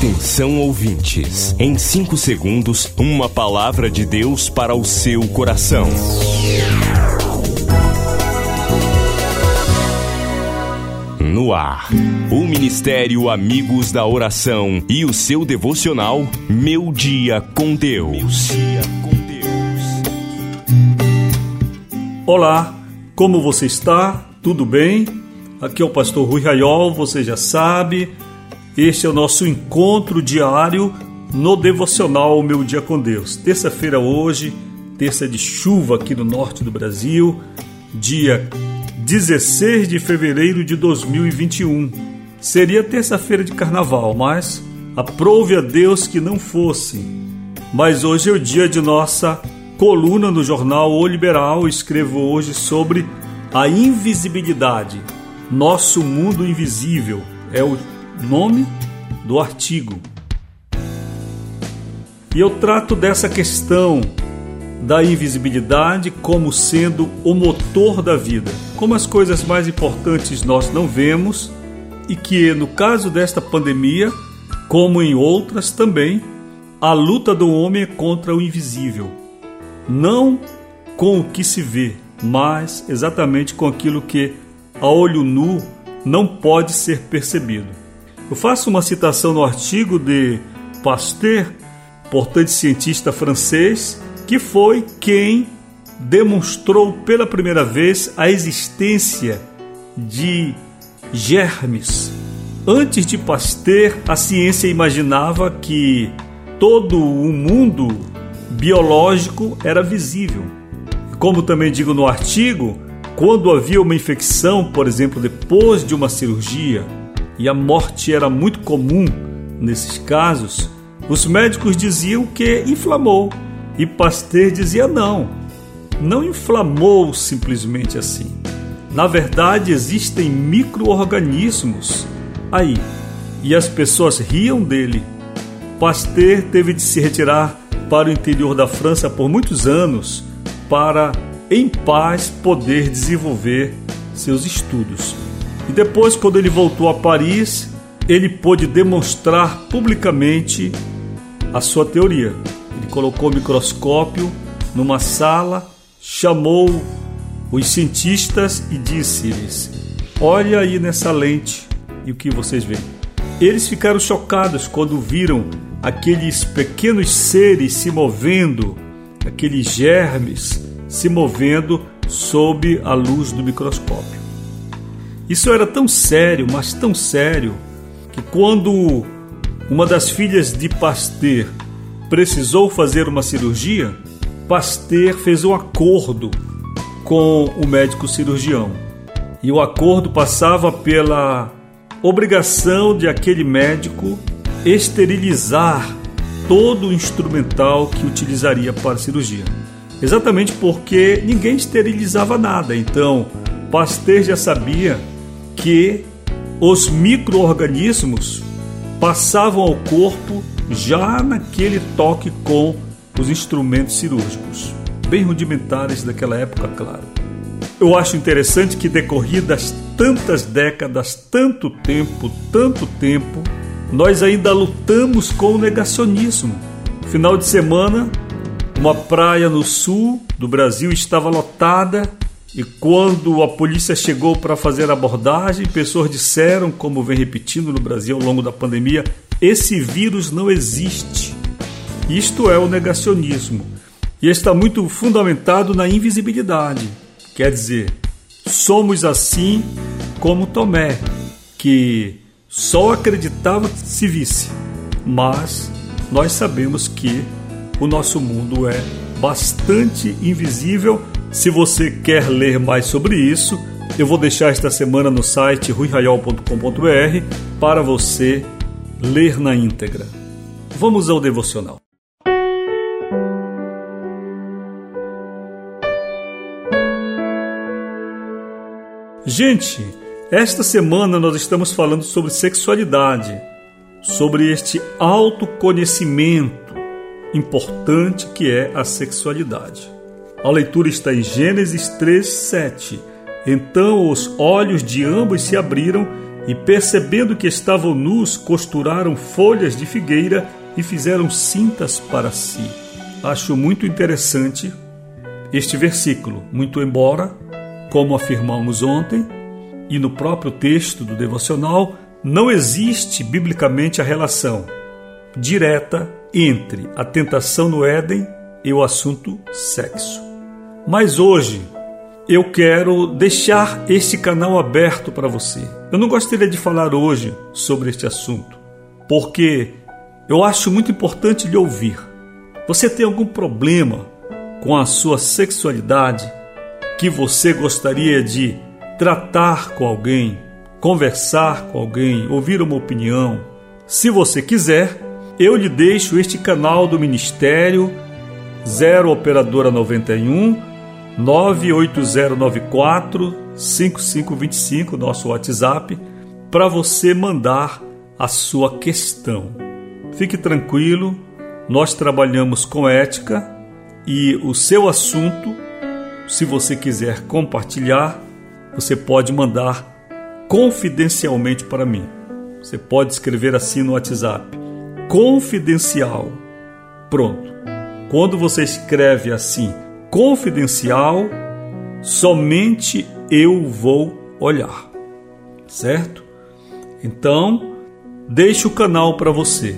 Atenção ouvintes, em 5 segundos, uma palavra de Deus para o seu coração. No ar, o Ministério Amigos da Oração e o seu devocional Meu Dia com Deus. Olá, como você está? Tudo bem? Aqui é o pastor Rui Raiol, você já sabe. Este é o nosso encontro diário no devocional Meu Dia com Deus. Terça-feira hoje, terça de chuva aqui no norte do Brasil, dia 16 de fevereiro de 2021. Seria terça-feira de carnaval, mas aprove a Deus que não fosse. Mas hoje é o dia de nossa coluna no jornal O Liberal. Escrevo hoje sobre a invisibilidade. Nosso mundo invisível é o nome do artigo. E eu trato dessa questão da invisibilidade como sendo o motor da vida, como as coisas mais importantes nós não vemos e que, no caso desta pandemia, como em outras também, a luta do homem é contra o invisível, não com o que se vê, mas exatamente com aquilo que a olho nu não pode ser percebido. Eu faço uma citação no artigo de Pasteur, importante cientista francês, que foi quem demonstrou pela primeira vez a existência de germes. Antes de Pasteur, a ciência imaginava que todo o mundo biológico era visível. Como também digo no artigo, quando havia uma infecção, por exemplo, depois de uma cirurgia, e a morte era muito comum nesses casos, os médicos diziam que inflamou e Pasteur dizia não, não inflamou simplesmente assim. Na verdade, existem micro-organismos aí e as pessoas riam dele. Pasteur teve de se retirar para o interior da França por muitos anos para, em paz, poder desenvolver seus estudos. E depois, quando ele voltou a Paris, ele pôde demonstrar publicamente a sua teoria. Ele colocou o microscópio numa sala, chamou os cientistas e disse-lhes: Olha aí nessa lente e o que vocês veem. Eles ficaram chocados quando viram aqueles pequenos seres se movendo, aqueles germes se movendo sob a luz do microscópio. Isso era tão sério, mas tão sério, que quando uma das filhas de Pasteur precisou fazer uma cirurgia, Pasteur fez um acordo com o médico cirurgião. E o acordo passava pela obrigação de aquele médico esterilizar todo o instrumental que utilizaria para a cirurgia. Exatamente porque ninguém esterilizava nada. Então, Pasteur já sabia que os microorganismos passavam ao corpo já naquele toque com os instrumentos cirúrgicos, bem rudimentares daquela época, claro. Eu acho interessante que decorridas tantas décadas, tanto tempo, tanto tempo, nós ainda lutamos com o negacionismo. Final de semana, uma praia no sul do Brasil estava lotada e quando a polícia chegou para fazer a abordagem, pessoas disseram, como vem repetindo no Brasil ao longo da pandemia, esse vírus não existe. Isto é o negacionismo. E está muito fundamentado na invisibilidade. Quer dizer, somos assim como Tomé, que só acreditava se visse. Mas nós sabemos que o nosso mundo é bastante invisível se você quer ler mais sobre isso, eu vou deixar esta semana no site ruiraiol.com.br para você ler na íntegra. Vamos ao devocional. Gente, esta semana nós estamos falando sobre sexualidade, sobre este autoconhecimento importante que é a sexualidade. A leitura está em Gênesis 3, 7. Então os olhos de ambos se abriram e percebendo que estavam nus, costuraram folhas de figueira e fizeram cintas para si. Acho muito interessante este versículo, muito embora, como afirmamos ontem, e no próprio texto do devocional, não existe biblicamente a relação direta entre a tentação no Éden e o assunto sexo. Mas hoje eu quero deixar este canal aberto para você. Eu não gostaria de falar hoje sobre este assunto, porque eu acho muito importante lhe ouvir. Você tem algum problema com a sua sexualidade que você gostaria de tratar com alguém, conversar com alguém, ouvir uma opinião? Se você quiser, eu lhe deixo este canal do Ministério 0 Operadora 91 98094 5525, nosso WhatsApp, para você mandar a sua questão. Fique tranquilo, nós trabalhamos com ética e o seu assunto, se você quiser compartilhar, você pode mandar confidencialmente para mim. Você pode escrever assim no WhatsApp: confidencial. Pronto. Quando você escreve assim, confidencial, somente eu vou olhar. Certo? Então, deixe o canal para você.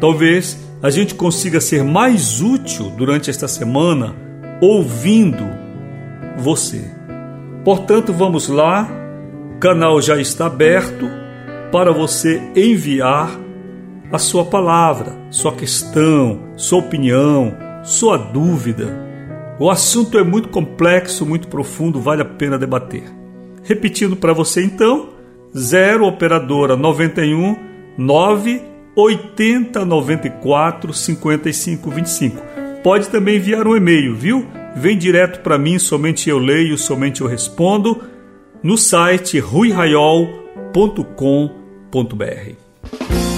Talvez a gente consiga ser mais útil durante esta semana ouvindo você. Portanto, vamos lá. O canal já está aberto para você enviar a sua palavra, sua questão, sua opinião, sua dúvida o assunto é muito complexo, muito profundo, vale a pena debater. Repetindo para você então, 0 operadora 91 9 80 94 55 25. Pode também enviar um e-mail, viu? Vem direto para mim, somente eu leio, somente eu respondo, no site ruiraiol.com.br.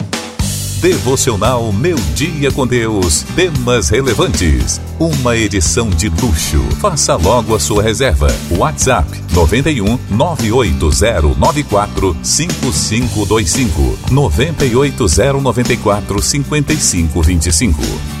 Devocional Meu Dia com Deus. Temas relevantes. Uma edição de luxo. Faça logo a sua reserva. WhatsApp 91 98094 5525 98094 5525